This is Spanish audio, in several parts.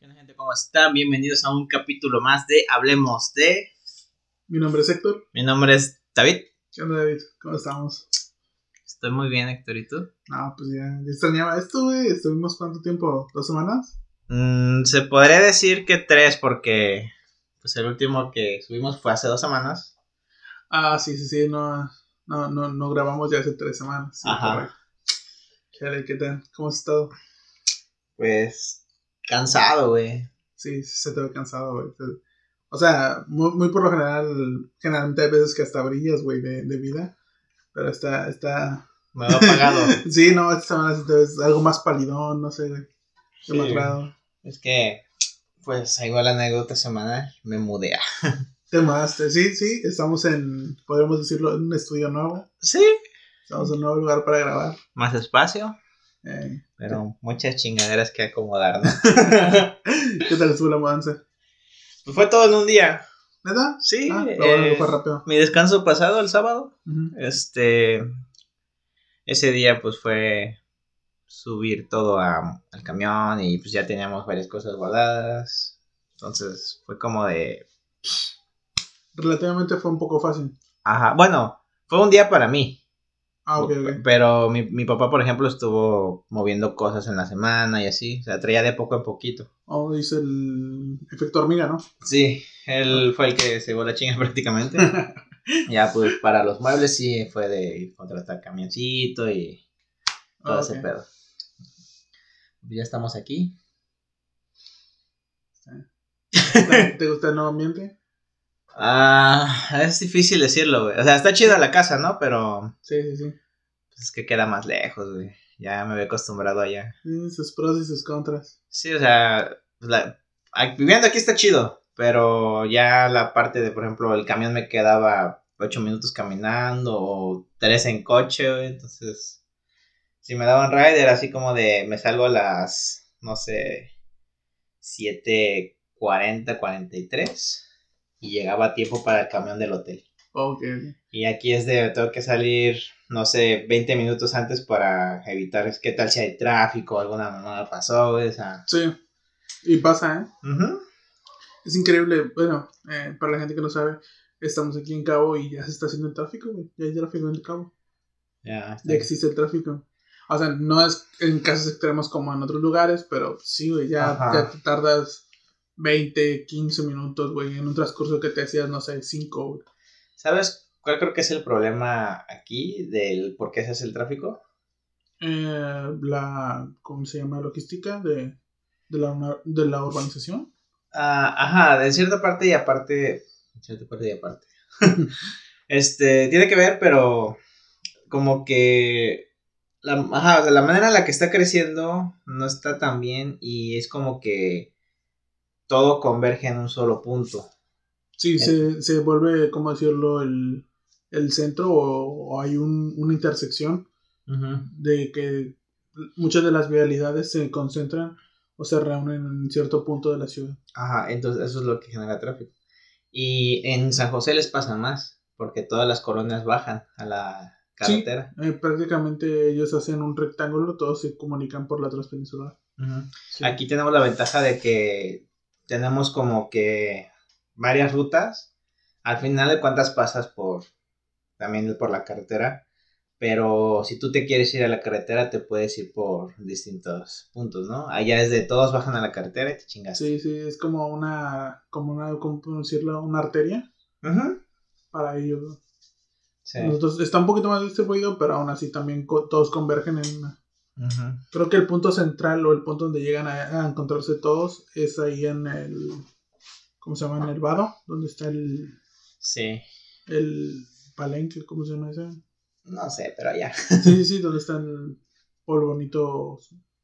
¿Qué onda, gente? ¿Cómo están? Bienvenidos a un capítulo más de Hablemos de. Mi nombre es Héctor. Mi nombre es David. ¿Qué onda, David? ¿Cómo estamos? Estoy muy bien, Héctor, ¿y tú? No, pues ya, ya extrañaba esto, güey. ¿Estuvimos cuánto tiempo? ¿Dos semanas? Mm, se podría decir que tres, porque pues el último que subimos fue hace dos semanas. Ah, sí, sí, sí. No, no, no, no grabamos ya hace tres semanas. Sí, Ajá. correcto. ¿qué tal? ¿Cómo has estado? Pues cansado, güey. Sí, se te ve cansado, güey. Se- O sea, muy, muy por lo general, generalmente hay veces que hasta brillas, güey, de, de vida. Pero está, está... Me veo apagado. Sí, no, esta semana sí te ves algo más palidón, no sé, güey. Sí. Es que, pues, igual la anécdota semanal, me mudé. Te mudaste. Sí, sí, estamos en, podríamos decirlo, en un estudio nuevo. Sí. Estamos en un nuevo lugar para grabar. Más espacio, Eh, pero muchas chingaderas que acomodar, ¿no? ¿Qué tal estuvo la mudanza? pues fue todo en un día. ¿Neta? Sí. Ah, eh, fue rápido. mi descanso pasado, el sábado. Este, ese día pues fue subir todo a- al camión y pues ya teníamos varias cosas guardadas. Entonces fue como de, Relativamente fue un poco fácil. ajá, bueno, fue un día para mí. Ah, ok, ok. Pero mi, mi papá, por ejemplo, estuvo moviendo cosas en la semana y así. O sea, traía de poco en poquito. Oh, dice el efecto hormiga, ¿no? Sí, él fue el que se llevó la chinga prácticamente. ya pues para los muebles sí fue de contratar camioncito y todo Ah, ese pedo. Ya estamos aquí. ¿Te- ¿Te gusta el nuevo ambiente? Ah, es difícil decirlo, güey. O sea, está chida la casa, ¿no? Pero Sí, sí, sí. pues, es que queda más lejos, güey. Ya me había acostumbrado allá. Sí, sus pros y sus contras. Sí, o sea, pues, la- viviendo aquí está chido, pero ya la parte de, por ejemplo, el camión me quedaba ocho minutos caminando o tres en coche, güey. Entonces, si me daban rider así como de, me salgo a las, no sé, 7.40, 43 y llegaba a tiempo para el camión del hotel. Ok, ok. Y aquí es de, tengo que salir, no sé, 20 minutos antes para evitar, que tal si hay tráfico, alguna mamada pasó, sea. Sí. Y pasa, ¿eh? Es increíble. Bueno, eh, para la gente que no sabe, estamos aquí en Cabo y ya se está haciendo el tráfico, güey. Ya hay tráfico en el Cabo. Ya, está Ya existe el tráfico. O sea, no es en casos extremos como en otros lugares, pero sí, güey, ya, Ajá. ya te tardas 20, 15 minutos, güey, en un transcurso que te hacías, no sé, 5, güey. ¿Sabes cuál creo que es el problema aquí del por qué se hace el tráfico? Eh, la, ¿cómo se llama? Logística de, de, la, de la urbanización. Ah, ajá, de cierta parte y aparte, de cierta parte y aparte. este, tiene que ver, pero como que la, ajá, o sea, la manera en la que está creciendo no está tan bien y es como que todo converge en un solo punto. Sí, se, se vuelve, ¿cómo decirlo? El, el centro o, o hay un, una intersección de que muchas de las vialidades se concentran o se reúnen en cierto punto de la ciudad. Ajá, entonces eso es lo que genera tráfico. Y en San José les pasa más, porque todas las colonias bajan a la carretera. Eh, prácticamente ellos hacen un rectángulo, todos se comunican por la transpeninsular. Sí. Aquí tenemos la ventaja de que tenemos como que varias rutas. Al final de cuentas pasas por también por la carretera. Pero si tú te quieres ir a la carretera, te puedes ir por distintos puntos, ¿no? Allá es de todos bajan a la carretera y te chingas. Sí, sí, es como una, como una, ¿cómo decirlo? Una arteria Ujú. para ellos. Sí. Nosotros está un poquito más distribuido, pero aún así también co- todos convergen en una. Ujú. Creo que el punto central o el punto donde llegan a, a encontrarse todos es ahí en el, ¿cómo se llama? En el vado, donde está el, Sí. el palenque, ¿cómo se llama ese? No sé, pero allá. Sí, sí, sí, donde está el polvonito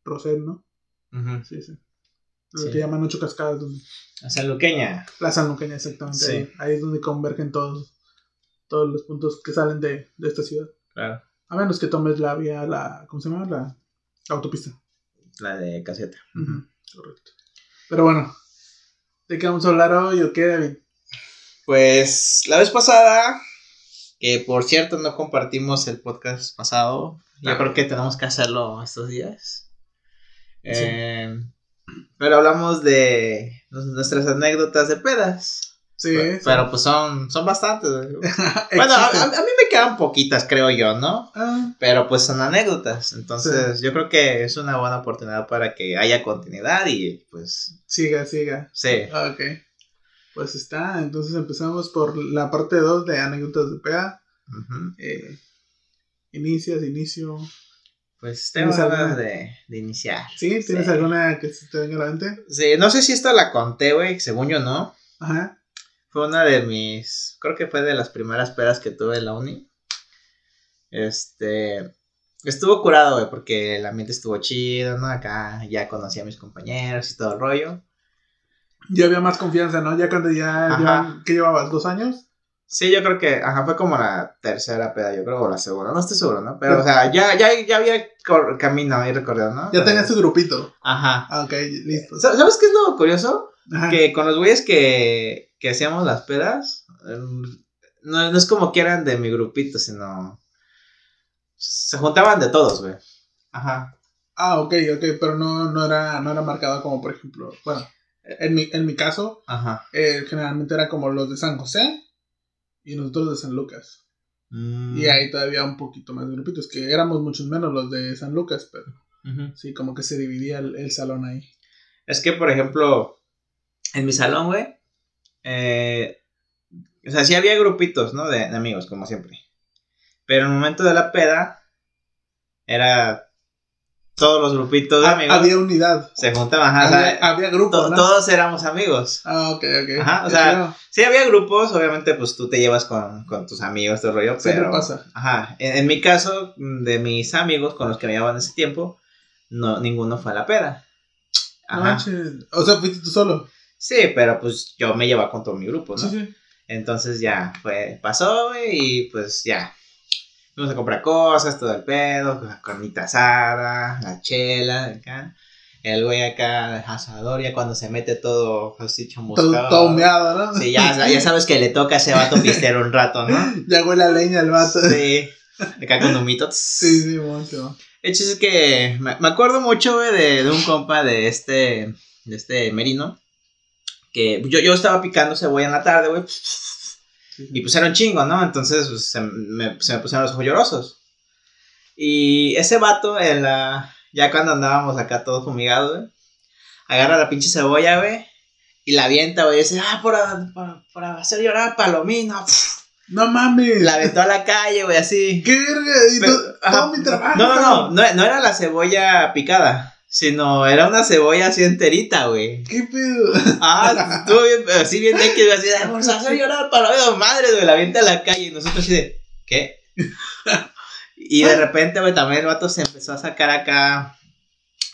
Roset, ¿no? Ujú. Sí, sí. Lo Sí. que llaman ocho cascadas, donde, O sea, Luqueña. la sanluqueña exactamente. Sí. Ahí, ahí es donde convergen todos, todos los puntos que salen de, de esta ciudad. Claro. A menos que tomes la vía, la, ¿cómo se llama? La autopista. La de caseta. Correcto. Pero bueno, ¿de qué vamos a hablar hoy o qué, David? Pues la vez pasada, que por cierto no compartimos el podcast pasado, yo Ah. creo que tenemos que hacerlo estos días. Eh, pero hablamos de nuestras anécdotas de pedas. Sí. Pero, pues son, son bastantes. Bueno, a, mí me quedan poquitas, creo yo, ¿no? Ah, Pero pues son anécdotas. Entonces, yo creo que es una buena oportunidad para que haya continuidad y pues, siga, siga. sí. Ok. Pues está, entonces empezamos por la parte 2 de anécdotas de peda. Ujú. Eh, inicias, inicio. Pues tengo ¿Tienes ganas alguna? de, de iniciar. ¿Sí? ¿Tienes Sí. alguna que se te venga a la mente? Sí, no sé si esta la conté, güey, según yo no. Ajá. Fue una de mis, creo que fue de las primeras pedas que tuve en la uni. Este, estuvo curado, güey, porque el ambiente estuvo chido, ¿no? Acá ya conocí a mis compañeros y todo el rollo. Ya había más confianza, ¿no? Ya cuando ya llevan, ¿qué llevabas? ¿Dos años? Sí, yo creo que, ajá, fue como la tercera peda, yo creo, o la segunda, no estoy seguro, ¿no? Pero, o sea, ya, ya, ya había camino y recorrido, ¿no? Ya tenías tu grupito. Ajá. Ah, ok, listo. Sa- ¿Sabes qué es lo curioso? Ajá. Que con los güeyes que, que hacíamos las pedas, em, no, no es como que eran de mi grupito, sino se juntaban de todos, güey. Ajá. Ah, ok, ok, pero no, no, era, no era marcado como, por ejemplo, bueno, en mi, en mi caso, Ajá. eh, generalmente era como los de San José y nosotros de San Lucas. Mm, Y ahí todavía un poquito más de grupitos, que éramos muchos menos los de San Lucas, pero sí, como que se dividía el, el salón ahí. Es que, por ejemplo, en mi salón, güey, eh, o sea, sí había grupitos, ¿no? De, de amigos, como siempre. Pero en el momento de la peda, era todos los grupitos de amigos había unidad. se juntaban, ajá, o sea, había, había grupo, to- ¿no? todos éramos amigos. Ah, ok, ok. Ajá, o sea. Sí, había grupos, obviamente, pues tú te llevas con, con tus amigos, todo rollo, Siempre pero... pasa. Ajá, en, en mi caso, mm, de mis amigos con los que me llevaban ese tiempo, no, ninguno fue a la peda. Ajá. O sea, fuiste tú solo. Sí, pero pues yo me llevaba con todo mi grupo, ¿no? Sí, sí. Entonces ya fue, pasó, güey, y pues ya. Fuimos a comprar cosas, todo el pedo, la carnita asada, la chela, acá. El güey acá, el asador, ya cuando se mete todo Todo, chamuscado. todo humeado, ¿no? Sí, ya, ya sabes que le toca a ese vato pistear un rato, ¿no? Ya huele a leña el vato. Sí, Sí. Acá con humito. sí, mucho. El chiste es que me, me acuerdo mucho, güey, de, de un compa de este, de este Merino. Que yo, yo estaba picando cebolla en la tarde, güey. Sí, Y pues era un chingo, ¿no? Entonces pues, se, me, se me pusieron los ojos llorosos. Y ese vato, en la, ya cuando andábamos acá todos fumigados, güey, agarra la pinche cebolla, güey, y la avienta, güey, y dice, ah, por, por, por hacer llorar a Palomino. No mames. La aventó a la calle, güey, así. ¡Qué verga! Y Pero- todo mi trabajo. No, no, no, no, no era la cebolla picada, sino era una cebolla así enterita, güey. ¿Qué pedo? Ah, estuvo bien, así bien de que así, "Ay, vamos a hacer llorar para la madre, güey, la avienta a la calle y nosotros así de, ¿qué? Y de repente, güey, también el vato se empezó a sacar acá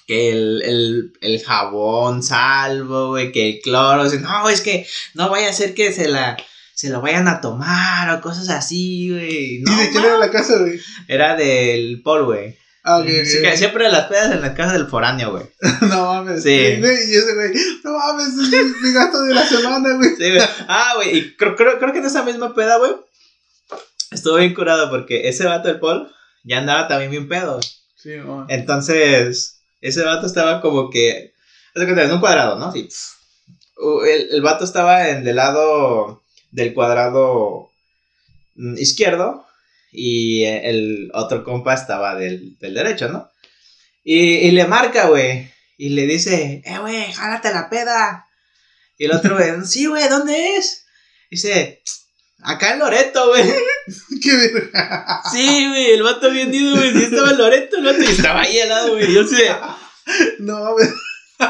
que el, el, el jabón salvo, güey, que el cloro, así, no, es que no vaya a ser que se la, se lo vayan a tomar o cosas así, güey. No, ¿Y de quién era la casa, güey? Era del Paul, güey. Ah, ok, Sí, ok. que siempre las pedas en la casa del foráneo, güey. No mames. Sí. Güey, y ese güey, no mames, es mi, gasto de la semana, güey. Sí, güey. Ah, güey, y creo, creo, creo que en esa misma peda, güey, estuvo bien curado porque ese vato del Paul ya andaba también bien pedo. güey. Sí, no. Entonces, ese vato estaba como que, en un cuadrado, ¿no? Sí. El, el vato estaba en el lado del cuadrado mm, izquierdo y el otro compa estaba del, del derecho, ¿no? Y, y le marca, güey, y le dice, eh, güey, jálate la peda. Y el otro, güey, sí, güey, ¿dónde es? Dice, acá en Loreto, güey. Qué verga. Sí, güey, el vato bien ido, güey, sí estaba en Loreto, el vato, y estaba ahí al lado, güey. Yo sé, No mames.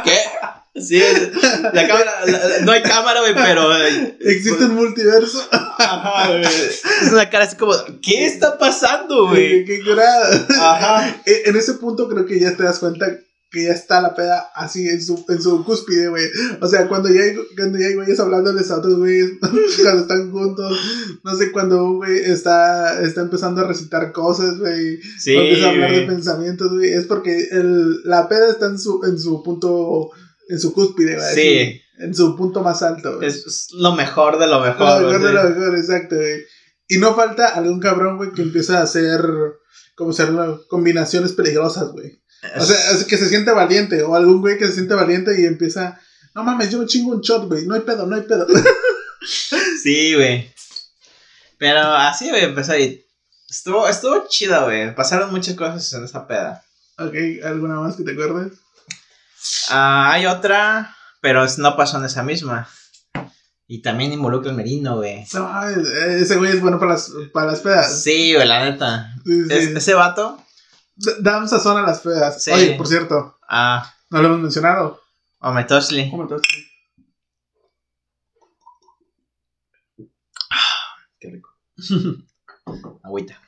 ¿qué? Sí, la cámara, la- no hay cámara, güey, pero... eh, Existe un multiverso. Ajá, güey. Es una cara así como, ¿qué está pasando, güey? Qué curada. Ajá. E- En ese punto creo que ya te das cuenta que ya está la peda así en su, en su cúspide, güey. O sea, cuando ya hay, cuando ya hay güeyes hablándoles a otros güeyes, cuando están juntos, no sé, cuando un güey está, está empezando a recitar cosas, güey, Sí, empieza a hablar de pensamientos, güey, es porque el, la peda está en su, en su punto, en su cúspide, güey. Sí. En su punto más alto, güey. Es, lo mejor de lo Lo mejor. mejor de lo mejor, exacto, güey. Y no falta algún cabrón, güey, que empieza a hacer, como ser combinaciones peligrosas, güey. O sea, es que se siente valiente. O algún güey que se siente valiente y empieza. No mames, yo me chingo un shot, güey. No hay pedo, no hay pedo. Sí, güey. Pero así, güey, empezó ahí. Estuvo, estuvo chido, güey. Pasaron muchas cosas en esa peda. ok, ¿alguna más que te acuerdes? Ah, hay otra, pero no pasó en esa misma. Y también involucra el merino, güey. No ese güey es bueno para las, para las pedas. Sí, güey, la neta. Sí, sí. Es- ese vato. D- Dan sazón a las pedas. Sí. Oye, por cierto, Ah, no lo hemos mencionado. Ometosli. ¿Cómo estás? Qué rico. Agüita.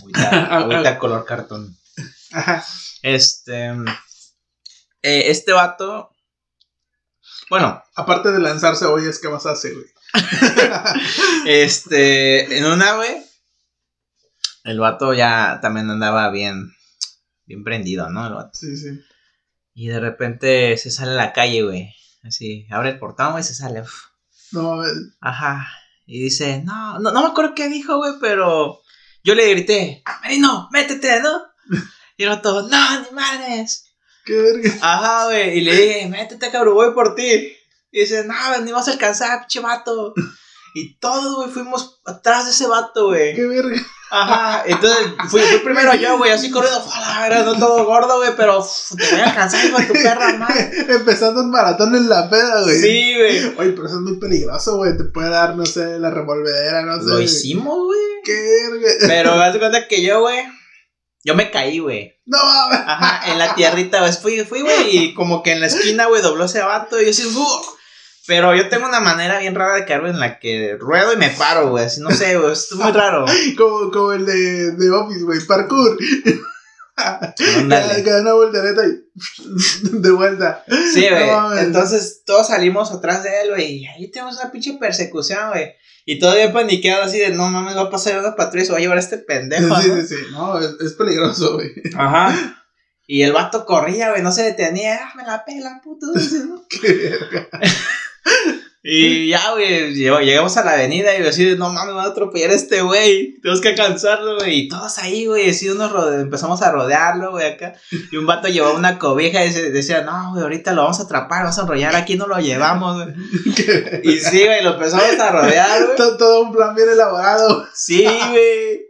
Agüita, agüita color cartón. Ajá. Este. Eh, este vato. Bueno, Aparte de lanzar cebollas, ¿qué más hace, güey? este. En una, güey. El vato ya también andaba bien. Bien prendido, ¿no? El vato. Sí, sí. Y de repente se sale a la calle, güey. Así, abre el portón, güey, se sale. uf. No mames. Ajá. Y dice, no, no, no me acuerdo qué dijo, güey, pero yo le grité, Marino, métete, ¿no? Y el otro, no, ni madres. Qué verga. Ajá, güey. Y le dije, métete, cabrón, voy por ti. Y dice, no, ni vas a alcanzar, pinche vato. Y todos, güey, fuimos atrás de ese vato, güey. Qué verga. Ajá. Entonces fui, fui primero yo, güey, así corriendo, fue a la verga, no todo gordo, güey, pero uf, te voy a alcanzar, hijo de tu perra madre. Empezando un maratón en la peda, güey. Sí, güey. Oye, pero eso es muy peligroso, güey. Te puede dar, no sé, la revolvedera, no sé. Lo hicimos, güey. Qué verga. Pero haz de cuenta que yo, güey, yo me caí, güey. No mames. Ajá, en la tierrita, pues fui, fui, güey, y como que en la esquina, güey, dobló ese vato, y yo así. Pero yo tengo una manera bien rara de caerme en la que ruedo y me paro, güey, así, no sé, güey, es muy raro. Como, como el de, de Office, güey. Parkour. Una voltereta y de vuelta. Sí, güey, No entonces todos salimos atrás de él, güey, y ahí tenemos una pinche persecución, güey. Y todavía paniqueado así de, no mames, va a pasar una patrulla y se va a llevar a este pendejo, Sí, ¿no? sí, sí. No, es, es peligroso, güey. Ajá. Y el vato corría, güey, no se detenía, ah, me la pela, puto. Qué verga. Y ya, güey, llegamos a la avenida y así, no mames, me va a atropellar este güey, tenemos que alcanzarlo, güey. Y todos ahí, güey, así rode- empezamos a rodearlo, güey, acá. Y un vato llevaba una cobija y se- decía, no, güey, ahorita lo vamos a atrapar, vamos a enrollar, aquí no lo llevamos, güey. Y sí, güey, lo empezamos a rodear, güey. Todo, todo un plan bien elaborado. Sí, güey.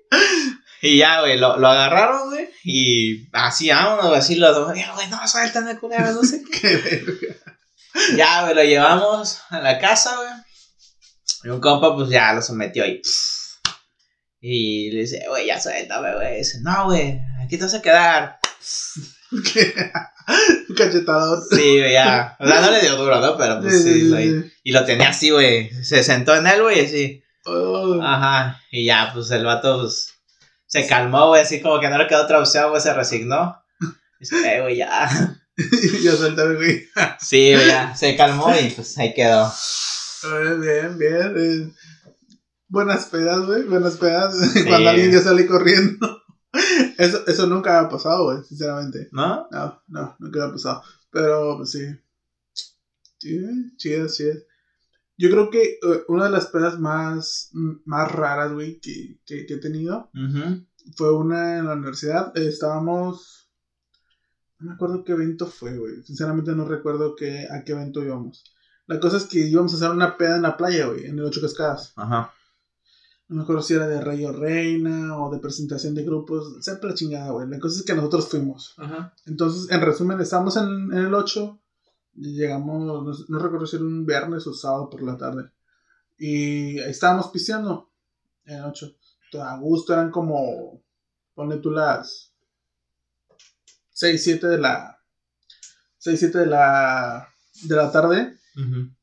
Y ya, güey, lo, lo agarraron, güey. Y así, vámonos, así lo güey, no, suéltame, culero, no sé qué. Qué verga. Ya, güey, lo llevamos a la casa, güey. Y un compa, pues ya lo sometió ahí. Y le dice, güey, ya suéltame, güey. Dice, no, güey, aquí te vas a quedar. Cachetador. Sí, güey, ya. O sea, no le dio duro, ¿no? Pero pues sí. Y lo tenía así, güey. Se sentó en él, güey, así. Oh, Ajá. Y ya, pues el vato, pues, se calmó, güey, así como que no le quedó otra opción, güey, se resignó. Dice, eh, güey, ya. ya suéltame, güey. Sí, ya. Se calmó y pues ahí quedó. Bien, bien. Buenas pedas, güey. Buenas pedas. Cuando alguien ya sale corriendo. Eso, eso nunca ha pasado, güey, sinceramente. ¿No? No, no, nunca ha pasado. Pero, pues sí. Sí, chidas, chidas. Yo creo que eh, una de las pedas más, más raras, güey, que, que, que he tenido fue una en la universidad. Eh, estábamos. No me acuerdo qué evento fue, güey. Sinceramente no recuerdo qué, a qué evento íbamos. La cosa es que íbamos a hacer una peda en la playa, güey, en el Ocho Cascadas. Ajá. No me acuerdo si era de Rey o Reina o de presentación de grupos. Sepa la chingada, güey. La cosa es que nosotros fuimos. Ajá. Entonces, en resumen, estábamos en, en el 8. y Llegamos, no, no recuerdo si era un viernes o sábado por la tarde. Y ahí estábamos pisteando en el 8. Todo a gusto, eran como, ponle tú las 6, 7 de la 6, 7 de la de la tarde.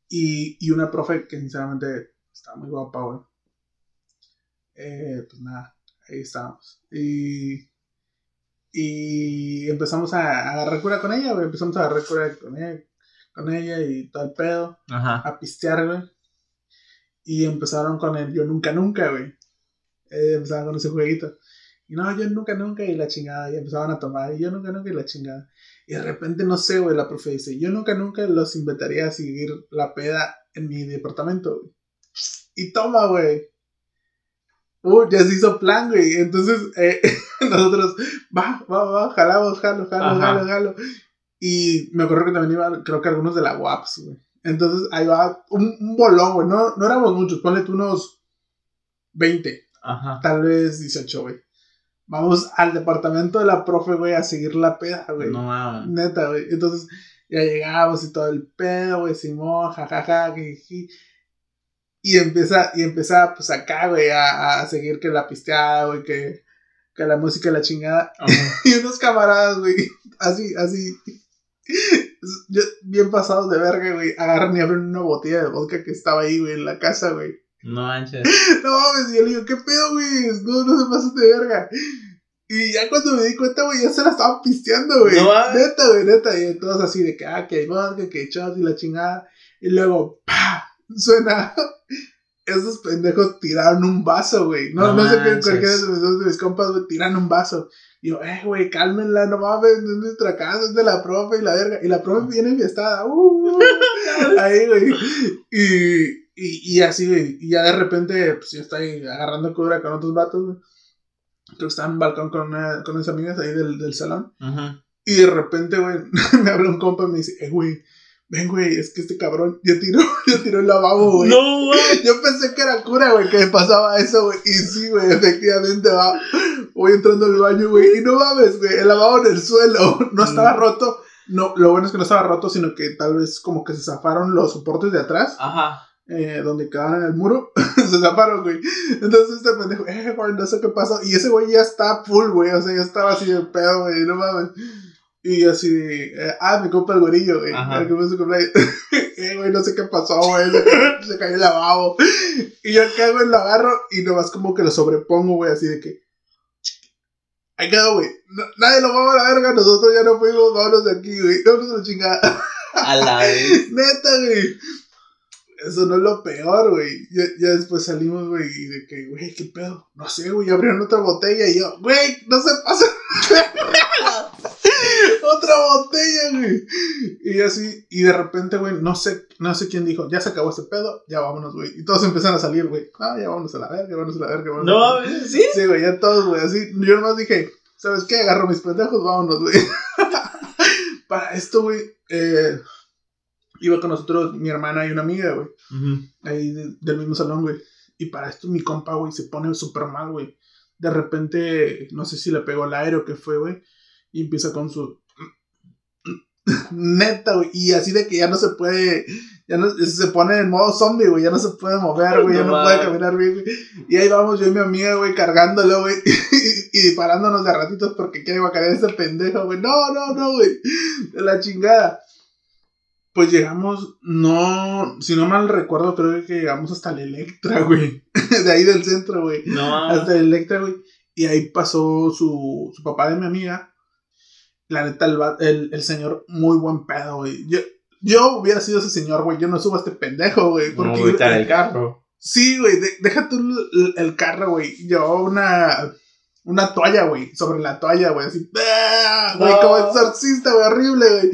Y, y una profe que sinceramente estaba muy guapa, güey. Eh, pues nada, ahí estábamos. Y, y empezamos a agarrar cura con ella, güey. Empezamos a agarrar cura con ella, con ella y todo el pedo. Ajá. A pistear, güey. Y empezaron con el yo nunca, nunca, güey. Eh, empezaron con ese jueguito. Y no, yo nunca, nunca y la chingada. Y empezaban a tomar. Y yo nunca, nunca y la chingada. Y de repente, no sé, güey, la profe dice, yo nunca, nunca los invitaría a seguir la peda en mi departamento, güey. Y toma, güey. uh, ya se hizo plan, güey. Entonces, eh, nosotros, va, va, va, jalamos, jalo, jalo, Ajá. jalo, jalo. Y me acuerdo que también iban, creo que algunos de la WAPS, güey. Entonces, ahí va un, un bolón, güey. No, no éramos muchos, ponle tú unos 20, Ajá. tal vez 18, güey. Vamos al departamento de la profe, güey, a seguir la peda, güey. No mames. Neta, güey. Entonces, ya llegamos y todo el pedo, güey, Simón, jajaja, jiji. Y empieza, y empieza, pues acá, güey, a, a seguir que la pisteada, güey, que, que la música la chingada. Y unos camaradas, güey, así, así, yo- bien pasados de verga, güey, agarran y abren una botella de vodka que estaba ahí, güey, en la casa, güey. No manches. No mames, y yo le digo, ¿qué pedo, güey? No, no se pasen de verga. Y ya cuando me di cuenta, güey, ya se la estaban pisteando, güey. No mames. neta, güey, neta. Y todos así de que, ah, que hay vodka, que hay shots y la chingada. Y luego, pa, suena. Esos pendejos tiraron un vaso, güey. No, No no, sé qué, cualquiera de mis, de mis compas, güey, tiran un vaso. Y yo, eh, güey, cálmenla, no mames, no es nuestra casa, es de la profe y la verga. Y la profe viene fiestada. Uh, ahí, güey. Y, y, y así, güey. Y ya de repente, pues yo estoy agarrando cubra con otros vatos, güey. Creo que estaba en un balcón con, una, con unas amigas ahí del, del salón. Ajá. Y de repente, güey, me habla un compa y me dice, eh, güey, ven, güey, es que este cabrón ya tiró, ya tiró el lavabo, güey. No mames. Yo pensé que era cura, güey, que me pasaba eso, güey. Y sí, güey, efectivamente va. Voy entrando al baño, güey. Y no mames, güey. El lavabo en el suelo. No estaba Mm. roto. No, lo bueno es que no estaba roto, sino que tal vez como que se zafaron los soportes de atrás, Ajá. Eh, donde quedaban en el muro. se zafaron, güey. Entonces este pendejo, eh, güey, no sé qué pasó. Y ese güey ya está full, güey. O sea, ya estaba así de pedo, güey. No mames. Y yo así eh, ah, me compa el güerillo, güey. El que cumpleaños. eh, güey, no sé qué pasó, güey. Se, cayó- se cayó el lavabo. Y yo acá, güey, lo agarro y nomás como que lo sobrepongo, güey, así de que. Ahí quedó, güey. No- nadie lo va a la verga, nosotros ya no fuimos, vámonos de aquí, güey. Vámonos a la chingada. A la vez. Neta, güey. Eso no es lo peor, güey. Ya, ya después salimos, güey, y de que, güey, ¿qué pedo? No sé, güey, abrieron otra botella y yo, güey, no se pasa. otra botella, güey. Y así, y de repente, güey, no sé, no sé quién dijo, ya se acabó este pedo, ya vámonos, güey. Y todos empezaron a salir, güey. Ah, ya vámonos a la verga, vámonos a la verga, vámonos No a la verga. ¿Sí? Sí, güey, ya todos, güey, así. Yo nomás dije, ¿sabes qué? Agarro mis pendejos, vámonos, güey. Para esto, güey, eh, iba con nosotros mi hermana y una amiga, güey, ahí de- del mismo salón, güey. Y para esto mi compa, güey, se pone súper mal, güey. De repente, no sé si le pegó el aire o qué fue, güey. Y empieza con su... Neta, güey. Y así de que ya no se puede... Ya no, se pone en modo zombie, güey. Ya no se puede mover, güey. Ya No puede caminar bien, güey. Y ahí vamos yo y mi amiga, güey, cargándolo, güey. Y, disparándonos de ratitos porque quiere guacarear a ese pendejo, güey. No, no, no, güey. De la chingada. Pues llegamos, no, si no mal recuerdo, creo que llegamos hasta la Electra, güey. De ahí del centro, güey. No. Hasta la Electra, güey. Y ahí pasó su, su papá de mi amiga. La neta, el, el, el señor, muy buen pedo, güey. Yo, yo hubiera sido ese señor, güey. Yo no subo a este pendejo, güey. No Porque, gritar el carro. Sí, güey, de- deja tú el, el carro, güey. Llevaba una, una toalla, güey, sobre la toalla, güey, así, ¡ah! güey, No. como exorcista, güey, horrible, güey.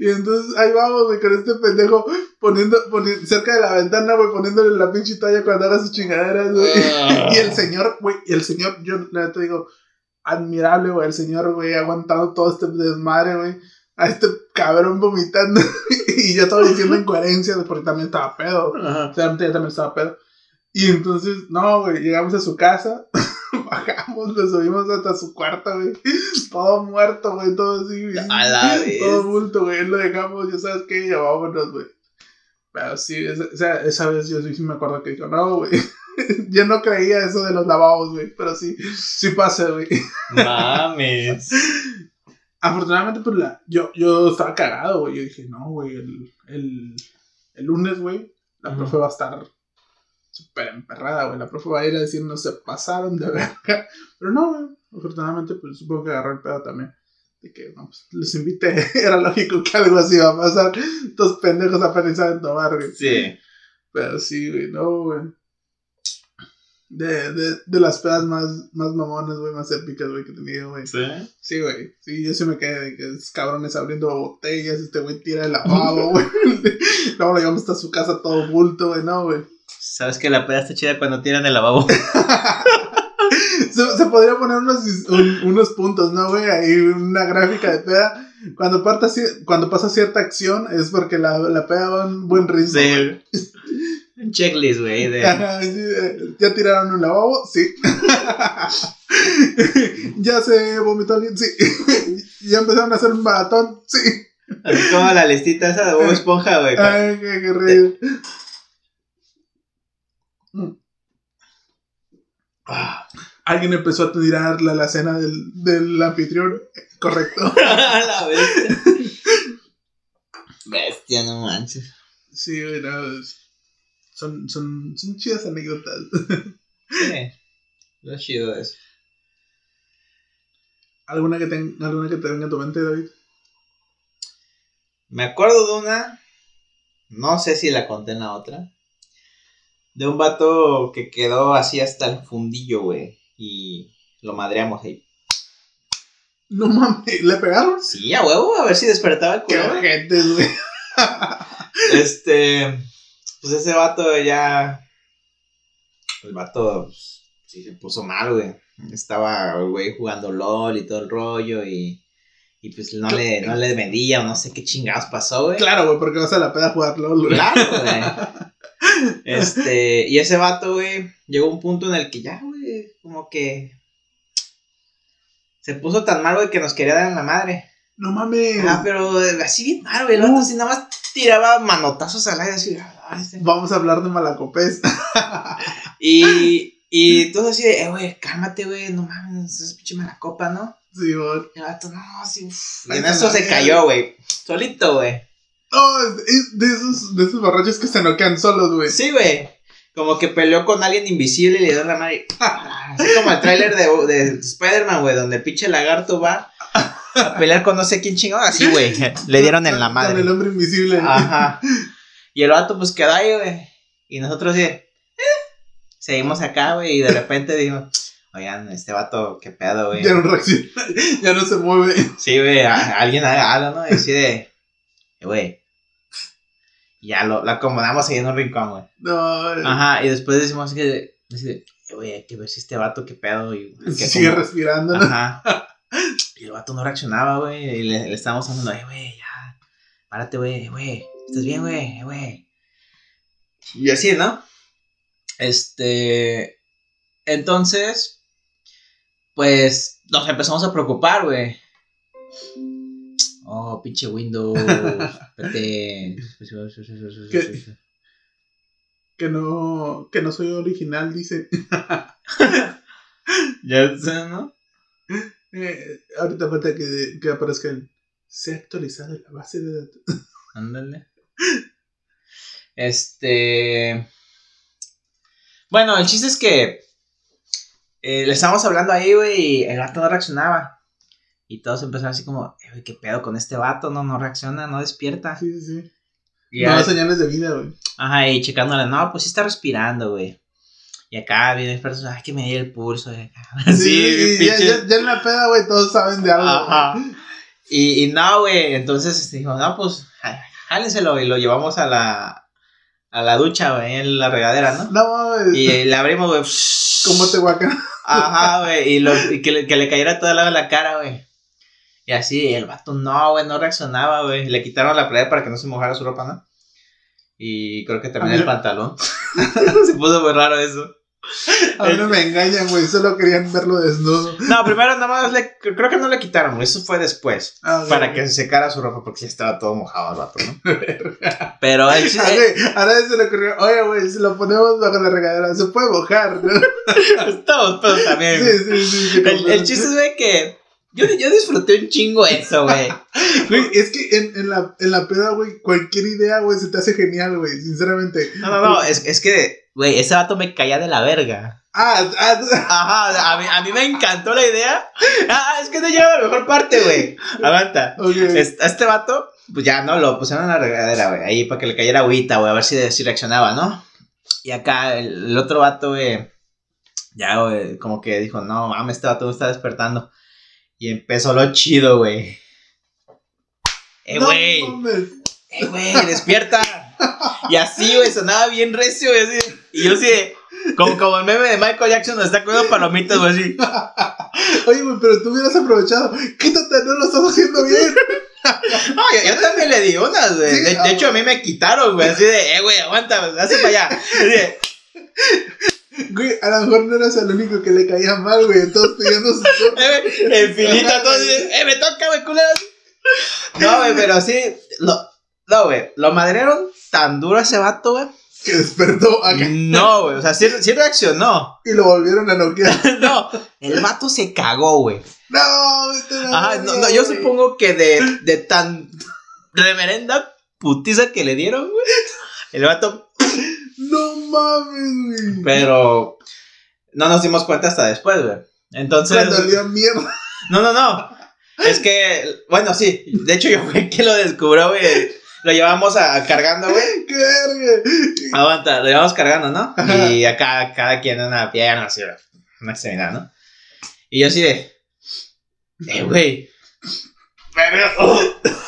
Y entonces ahí vamos, güey, con este pendejo poniendo, poni- cerca de la ventana, güey, poniéndole la pinche toalla cuando haga sus chingaderas, güey. Ah. Y el señor, güey, y el señor, yo neta digo, admirable, güey, el señor, güey, aguantando todo este desmadre, güey. A este cabrón vomitando. y yo estaba diciendo incoherencias, güey, porque también estaba pedo. Ajá. Realmente ya también estaba pedo. Y entonces, no, güey, llegamos a su casa, bajamos, lo subimos hasta su cuarto, güey. Todo muerto, güey, todo así, güey. A la vez. Todo bulto, güey, lo dejamos, ya sabes qué, ya vámonos, güey. Pero sí, esa, esa, esa vez yo sí me acuerdo que dijo, no, güey. yo no creía eso de los lavabos, güey, pero sí, sí pasa, güey. Mames. Afortunadamente, pues la, yo, yo estaba cagado, güey. Yo dije, no, güey, el, el, el lunes, güey, la Ujú. profe va a estar súper emperrada, güey. La profe va a ir a decirnos, se pasaron de verga. Pero no, güey. Afortunadamente, pues supongo que agarró el pedo también. De que, no, pues les invité. Era lógico que algo así iba a pasar. Estos pendejos apenas saben tomar, güey. Sí. Pero sí, güey, no, güey. De, de, de las pedas más, más mamonas, güey, más épicas, güey, que he tenido, güey. Sí. Sí, güey. Sí, yo sí me quedé de que esos cabrones abriendo botellas, este güey tira el lavabo, güey. Luego lo llevamos hasta su casa todo bulto, güey, no, güey. Sabes que la peda está chida cuando tiran el lavabo. se, se podría poner unos, un- unos puntos, ¿no, güey? Ahí una gráfica de peda. Cuando, parta, cuando pasa cierta acción es porque la, la peda va a un buen ritmo. Sí. Un checklist, güey. De... ¿Ya tiraron un lavabo? Sí. ¿Ya se vomitó alguien? Sí. ¿Ya empezaron a hacer un maratón? Sí. Así como la listita esa de Bob Esponja, güey. Ay, qué, qué. Ah. Alguien empezó a tirarle a la cena del, del anfitrión. Correcto. la bestia. Bestia, no manches. Sí, güey, no, es- son, son, son chidas anécdotas. Sí. Lo chido eso. ¿Alguna que, ten- ¿Alguna que te venga a tu mente, David? Me acuerdo de una. No sé si la conté en la otra. De un vato que quedó así hasta el fundillo, güey. Y lo madreamos ahí. No mames, ¿le pegaron? Sí, a huevo, a ver si despertaba el Qué culo. ojete, güey. Este. Pues ese vato ya. El vato pues, sí se puso mal, güey. Estaba el güey jugando LOL y todo el rollo y. Y pues no le, no le medía o no sé qué chingados pasó, güey. Claro, güey, porque vas a la peda a jugar LOL, güey. Claro, güey. Este, y ese vato, güey, llegó a un punto en el que ya, güey, como que se puso tan mal, güey, que nos quería dar en la madre. No mames. Ah, pero así bien mal, güey, el vato así nada más tiraba manotazos al aire, así, ay, este- Vamos a hablar de Malacopés. Y, y todo así de, eh, güey, cálmate, güey, no mames, es pinche mala copa, ¿no? Sí, güey. El vato, no, sí, uff. Y en eso se cayó, güey, solito, güey. No, es, de esos, de esos borrachos que se noquean solos, güey. Sí, güey. Como que peleó con alguien invisible y le dio la madre. Así como el tráiler de, de Spider-Man, güey, donde el pinche lagarto va a pelear con no sé quién chingón. Así, güey. Le dieron en la Con madre. el hombre invisible. Ajá. Y el vato, pues quedó ahí, güey. Y nosotros, sí. eh, Seguimos acá, güey. Y de repente dijimos, oigan, este vato, qué pedo, güey. Ya no reacciona. Ya no se mueve. Sí, güey. Alguien haga algo, ¿no? Y así de, "Eh, güey. Y Ya lo, lo acomodamos ahí en un rincón, güey. No, Ajá, y después decimos que, así de, "Eh, güey, hay que ver si este vato qué pedo. Y, que sigue como- respirando, ¿no? Ajá. Y el vato no reaccionaba, güey. Y le, le estábamos hablando, eh, güey, ya. Párate, güey, güey. ¿Estás bien, güey? Güey. Y así, ¿no? Este. Entonces, pues nos empezamos a preocupar, güey. Oh, pinche Windows. Vete. Que no, que no soy original, dice. Ya sé, ¿no? Eh, ahorita falta que, que aparezca el. Se ha actualizado la base de datos. Ándale. Este. Bueno, el chiste es que. eh, le estábamos hablando ahí, güey, y el vato no reaccionaba. Y todos empezaron así como, eh, güey, ¿qué pedo con este vato? No, no reacciona, no despierta. Sí, sí, sí. Y No señales de vida, güey. ajá, y checándole, no, pues sí está respirando, güey. Y acá viene el personaje, hay que medir el pulso. y acá. Sí, Sí, ya, ya, ya en la peda, güey, todos saben de algo. Ajá. Y, y no, güey, entonces este, dijo, no, pues, já- jálenselo y lo llevamos a la, a la ducha, güey, en la regadera, ¿no? No mames. Y le abrimos, güey. ¿Cómo te guacan? Ajá, güey, y, lo- y que, le, que le cayera todo el lado de la cara, güey. Y así, el vato no, güey, no reaccionaba, güey. Le quitaron la playa para que no se mojara su ropa, ¿no? Y creo que también el pantalón. se puso muy raro eso. A mí no me engañan, güey. Solo querían verlo desnudo. No, primero nada más le, creo que no le quitaron, güey. Eso fue después. Ah, Para que se secara su ropa porque ya estaba todo mojado el vato, ¿no? Pero el Ah, chiste, güey, a nadie se le ocurrió, oye, güey, si lo ponemos bajo la regadera, se puede mojar, ¿no? estamos todos también. Sí, sí, sí. sí, El, el chiste es, güey, que yo, yo disfruté un chingo eso, güey. Güey, es que en, en, la, en la peda, güey, cualquier idea, güey, se te hace genial, güey, sinceramente. No, no, no, es, es que, güey, ese vato me caía de la verga. Ah, ah, Ajá, a mí, a mí me encantó la idea. Ah, es que no llega a la mejor parte, güey. Aguanta. ok. Es- a este vato, pues ya, ¿no? Lo pusieron en la regadera, güey. Ahí para que le cayera agüita, güey. A ver si, si reaccionaba, ¿no? Y acá el, el otro vato, güey. Ya, güey, como que dijo, no, mames, este vato no está despertando. Y empezó lo chido, güey. Eh, No güey. mames. eh, güey, despierta. Y así, güey, sonaba bien recio, güey, así. Y yo sí, como, como el meme de Michael Jackson donde está comiendo palomitas, güey, así. Oye, güey, pero tú hubieras aprovechado. Quítate, no lo estás haciendo bien. No, yo, yo también le di unas, güey. Sí, de, ah, de hecho, a mí me quitaron, güey, así de, eh, güey, aguanta, hazte para allá. Así de, Güey, a lo mejor no eras el único que le caía mal, güey. Todos pidiendo su eh, en filita, todo así, de, eh, me toca, güey, culero. No, güey, pero sí, lo, no, güey, lo madrearon tan duro a ese vato, güey. Que despertó acá. No, güey, o sea, sí, sí reaccionó. Y lo volvieron a noquear. No, el vato se cagó, güey. No, Ajá, no, no, yo supongo que de, de tan reverenda putiza que le dieron, güey. El vato, No mames, güey. pero no nos dimos cuenta hasta después, güey. Entonces, Cuando olía mierda. no, no, no. Es que, bueno, sí. De hecho, yo fui quien lo descubrió, güey. Lo llevamos a, cargando, güey. ¡Qué verga! Aguanta, lo llevamos cargando, ¿no? Ajá. Y acá cada quien una pierna, así, una extremidad, ¿no? Y yo así de, eh, güey. Pero, oh,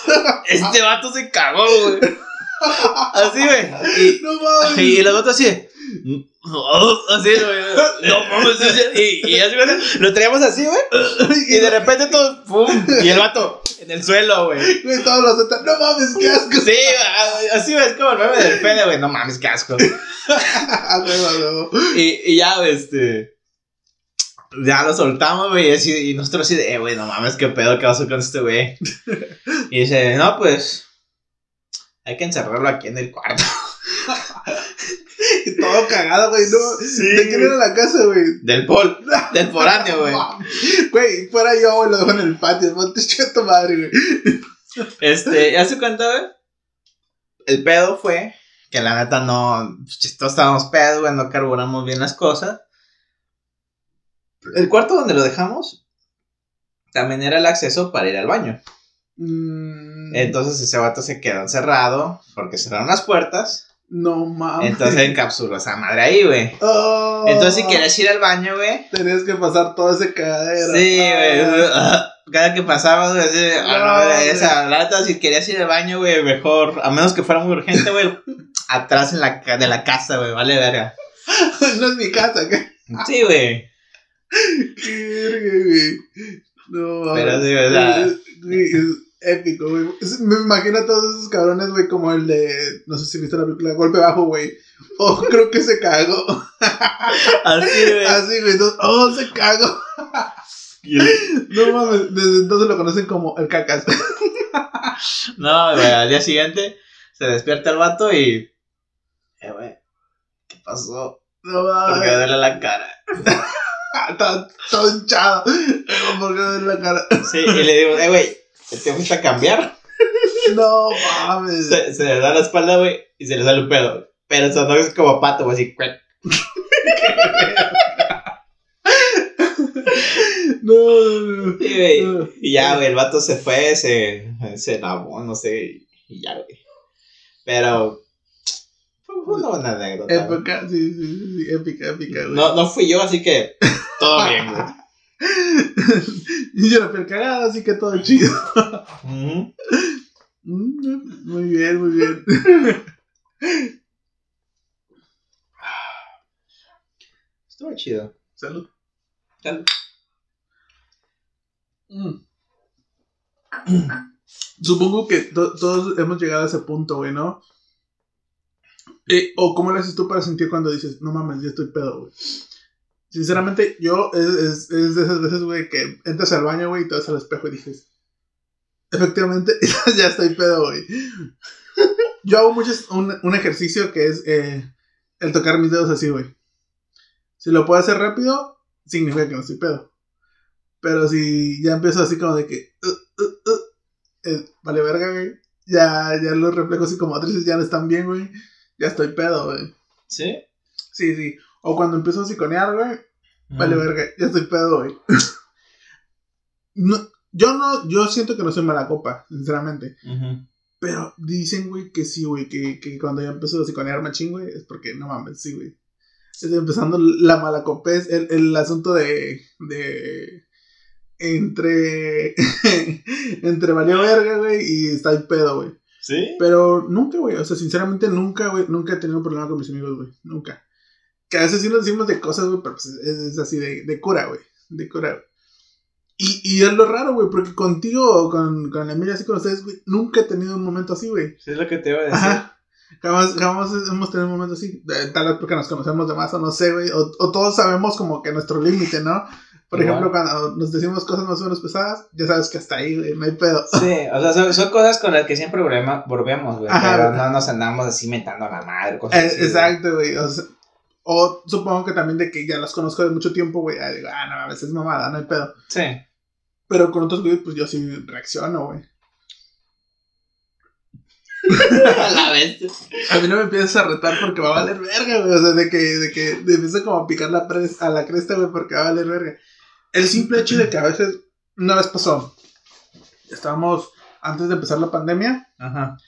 este vato se cagó, güey. Así, güey. Y, No mames. y, los otros así de, oh, así, güey. No mames, y, y así, güey, lo traíamos así, güey. Y de repente todos, pum. Y el vato en el suelo, güey. Güey, todos los. No mames, qué asco. Sí, así, güey, es como el meme del pene, güey. No mames, qué asco. Y, y ya, güey, este. Ya lo soltamos, güey. Y, y nosotros así de, eh, güey, no mames, qué pedo, qué pasó con este güey. Y dice, no, pues. Hay que encerrarlo aquí en el cuarto. Y todo cagado, güey. No. Sí, ¿De quién era la casa, güey? Del pol, del foráneo, güey. Güey, fuera yo, güey, lo dejo en el patio. No te tu madre, güey. Este, ya se cuenta, güey. El pedo fue que la neta no. pues, Todos estábamos pedos, güey, no carburamos bien las cosas. El cuarto donde lo dejamos también era el acceso para ir al baño. Mm, Entonces ese vato se quedó encerrado porque cerraron las puertas. no mames. Entonces encapsuló esa madre ahí, güey. Oh, Entonces si querías ir al baño, güey. Tenías que pasar todo ese cagadero. Sí, güey. Ah, Cada que pasaba, güey, así, ah, no, esa lata, si querías ir al baño, güey, mejor, a menos que fuera muy urgente, güey, atrás en la, de la casa, güey, vale verga. no es mi casa, ¿qué? Sí, güey. Qué verga, güey. No. Pero sí, es épico, güey. Me imagino a todos esos cabrones, güey, como el de. No sé si viste la película Golpe Bajo, güey. Oh, creo que se cagó. Así, güey. Así, güey. oh, se cagó. No mames. Desde entonces lo conocen como el cacas. No, güey, al día siguiente se despierta el vato y... Eh, güey, ¿qué pasó? No Porque me mames. duele la cara. Todo, todo hinchado. ¿Por qué duele la cara? Sí, y le digo, eh, güey, ¿te fuiste a cambiar? No mames. Se, se le da la espalda, güey, y se le sale un pedo. Pero eso no es como pato, güey, así, cuac. No, no, no. Güey. no. Y ya, güey, el vato se fue, se, se lavó, no sé, y ya, güey. Pero fue una buena anécdota. Épica, sí, sí, sí, sí, épica, épica, güey. No, no fui yo, así que todo bien, güey. Y yo la fui al cagado, así que todo chido. Mm, Muy bien, muy bien. Estuvo chido. Salud. Salud. Mm. Supongo que to- todos hemos llegado a ese punto, güey, ¿no? Eh, o cómo le haces tú para sentir cuando dices, no mames, ya estoy pedo, güey. Sinceramente, yo es, es, es de esas veces, güey, que entras al baño, güey, y te vas al espejo y dices, efectivamente, ya estoy pedo, güey. Yo hago mucho un, un ejercicio que es eh, el tocar mis dedos así, güey. Si lo puedo hacer rápido, significa que no estoy pedo. Pero si ya empiezo así como de que. uh, uh, uh, eh, vale, verga, güey. Ya, ya los reflejos psicomotrices ya no están bien, güey. Ya estoy pedo, güey. ¿Sí? Sí, sí. O cuando empiezo a psiconear, güey. Vale, verga. Ya estoy pedo, güey. no, yo no. Yo siento que no soy mala copa, sinceramente. Pero dicen, güey, que sí, güey. Que, que cuando ya empezó a psiconear machín, güey. Es porque, no mames, sí, güey. Estoy empezando la malacopez. El, el asunto de. de entre. entre valió verga, güey, y está el pedo, güey. ¿Sí? Pero nunca, güey. O sea, sinceramente, nunca, güey. Nunca he tenido un problema con mis amigos, güey. Nunca. Que a veces sí nos decimos de cosas, güey, pero pues es, es así de, de cura, güey. De cura, güey. Y, y es lo raro, güey, porque contigo, con, con Emilia, así con ustedes, güey, nunca he tenido un momento así, güey. Es lo que te iba a decir. Ajá. Jamás, jamás hemos tenido un momento así. Eh, Tal vez porque nos conocemos de más o no sé, güey. O, o todos sabemos como que nuestro límite, ¿no? Por Igual. ejemplo, cuando nos decimos cosas más o menos pesadas, ya sabes que hasta ahí, güey, no hay pedo. Sí, o sea, son, son cosas con las que siempre volvemos, güey. Pero no nos andamos así mentando a la madre, cosas Eh, así. exacto, güey. O, sea, o supongo que también de que ya los conozco de mucho tiempo, güey. ah, digo, ah, no, a veces es mamada, no hay pedo. Sí. Pero con otros güeyes, pues yo sí reacciono, güey. a la vez. A mí no me empiezas a retar porque va a valer verga, güey. O sea, de que, de que me empieza como a picar la pres- a la cresta, güey, porque va a valer verga. El simple hecho de que a veces, una vez pasó, estábamos antes de empezar la pandemia Ajá.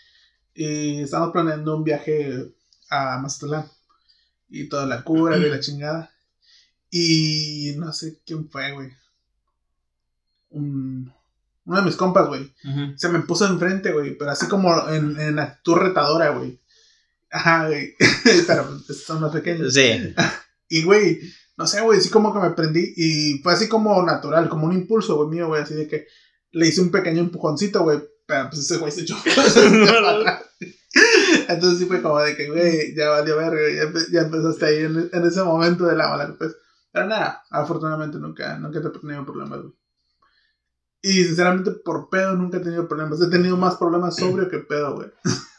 y estábamos planeando un viaje a Mazatlán. Y toda la cura, y la chingada. Y no sé quién fue, güey. Un, uno de mis compas, güey. Se me puso enfrente, güey. Pero así como en, en actitud retadora, güey. Ajá, güey. pero pues, son más pequeños. Sí. Y, güey, no sé, güey, así como que me prendí. Y fue así como natural, como un impulso, güey, mío, güey. Así de que le hice un pequeño empujoncito, güey. Pero pues ese güey se echó. Entonces sí fue como de que, güey, ya valió verga. Ya, ya empezaste ahí en, en ese momento de la mala, pues. Pero nada, afortunadamente nunca, nunca te he tenido problemas, güey. Y sinceramente, por pedo nunca he tenido problemas. He tenido más problemas sobrio que pedo, güey.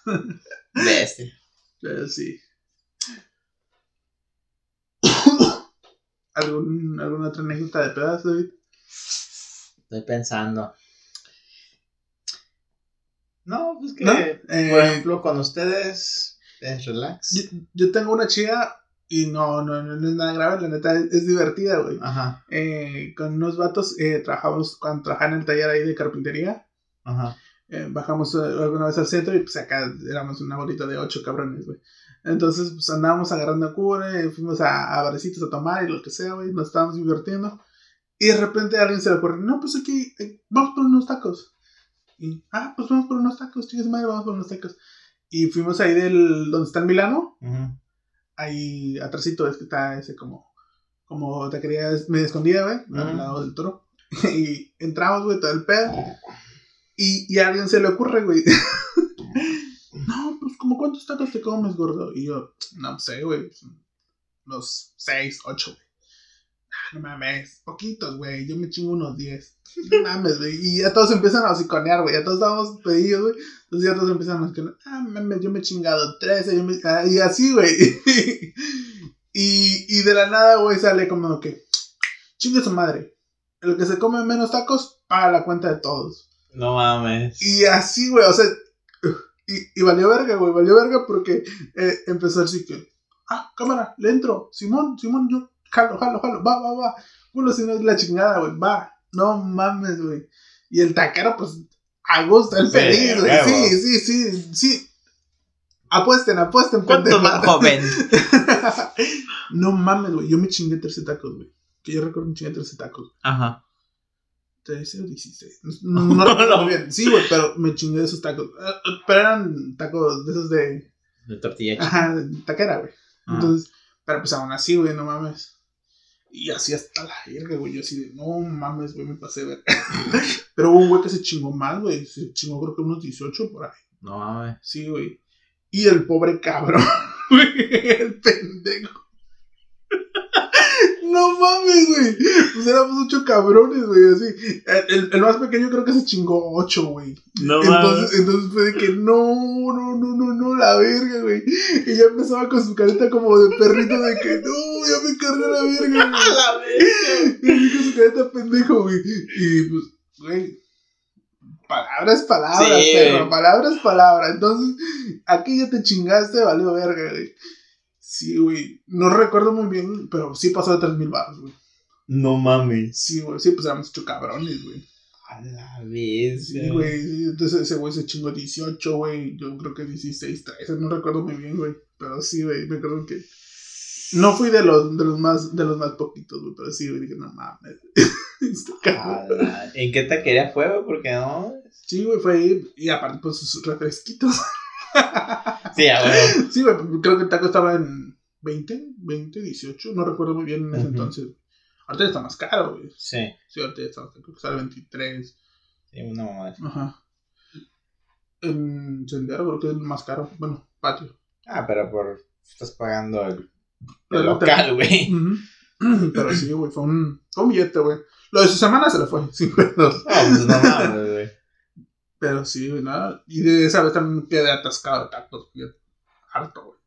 De este. Pero sí. ¿Algún, ¿Alguna otra anécdota de pedas, David? Estoy pensando. No, pues que, ¿No? Eh, por ejemplo, con ustedes es relax. Yo, yo tengo una chica y no, no, no, es nada grave, la neta es, es divertida, güey. Ajá, Eh, con unos vatos eh, trabajamos, cuando trabajaba en el taller ahí de carpintería, ajá. eh, bajamos alguna vez al centro y pues acá éramos una bolita de ocho cabrones, güey. Entonces, pues andábamos agarrando cura, fuimos a, a barecitos a tomar y lo que sea, güey, nos estábamos divirtiendo. Y de repente a alguien se le ocurre, no, pues aquí, vamos por unos tacos. Y, ah, pues vamos por unos tacos, chicas madre, vamos por unos tacos. Y fuimos ahí del, donde está el Milano, ahí atrásito es que está ese como, como te quería medio escondida, güey, al Ujú. lado del toro. y entramos, güey, todo el pedo. Y, y a alguien se le ocurre, güey. no, pues como cuántos tacos te comes, gordo. Y yo, no sé, güey, pues, unos seis, ocho, güey. No mames, poquitos, güey. Yo me chingo unos 10. No mames, güey. Y ya todos empiezan a hociconear, güey. Ya todos estábamos pedidos, güey. Entonces ya todos empiezan a hociconear. Ah, mames, yo me he chingado 13. Yo me... ah, y así, güey. y, y de la nada, güey, sale como que. Chingue su madre. El que se come menos tacos, paga la cuenta de todos. No mames. Y así, güey, o sea. Y, y valió verga, güey. Valió verga porque eh, empezó así que. Ah, cámara, le entro. Simón, Simón, yo. Jalo, jalo, jalo. Va, va, va. Uno si no es la chingada, güey. Va. No mames, güey. Y el taquero, pues. A gusto, el feliz, güey. Sí, sí, sí, sí. Apuesten, apuesten, ¿Cuánto más joven? no mames, güey. Yo me chingué 13 tacos, güey. Que yo recuerdo me chingué 13 tacos. Ajá. 13 o 16. No, no, no recuerdo bien. Sí, güey, pero me chingué esos tacos. Eh, eh, Pero eran tacos de esos de. De tortilla. Ajá, de taquera, güey. Ajá. Entonces, pero pues aún así, güey, no mames. Y así hasta la verga, güey. Yo así de, no mames, güey, me pasé de verga. pero hubo un güey que se chingó más, güey. Se chingó creo que unos 18 por ahí. No mames. Sí, güey. Y el pobre cabrón, güey, el pendejo. No mames, güey. Pues éramos ocho cabrones, güey, así. El, más pequeño creo que se chingó ocho, güey. No Entonces, entonces fue de que no, no, no, no, no, la verga, güey. Y ya empezaba con su careta como de perrito de que no, ya me cargó la verga, güey. la vez. Y con su careta pendejo, güey. Y pues, güey. Palabra es palabra, Sí, perro. güey. Palabra es palabra. Entonces, aquí ya te chingaste, valió verga, güey. Sí, güey. No recuerdo muy bien, pero sí pasó de 3000 baros, güey. No mames. Sí, güey. Sí, pues éramos ocho cabrones, güey. A la vez. Sí, güey. Entonces ese güey se chingó 18, güey. Yo creo que 16, 13. No recuerdo muy bien, güey. Pero sí, güey. Me acuerdo que. No fui de los, de los más de los más poquitos, güey. Pero sí, güey. Dije, no mames. Este ¿En qué taquería fue, güey? Porque no. Sí, güey, fue ahí. Y aparte, pues sus refresquitos. Sí, huevo. Sí, güey. Creo que el taco estaba en 20, 20, 18, no recuerdo muy bien en ese entonces. Ahorita está más caro, güey. Sí. Sí, ahorita está, creo que sale 23. Sí, una mamá. Ajá. En Sendero creo que es más caro. Bueno, patio. Ah, pero por. Estás pagando el, el local, güey. Pero sí, güey, fue un, fue un billete, güey. Lo de su semana se le fue, sin pedos. No, pues no mames, güey. Pero sí, güey, nada. Y de esa vez también quedé atascado de tacos, güey. Harto, güey.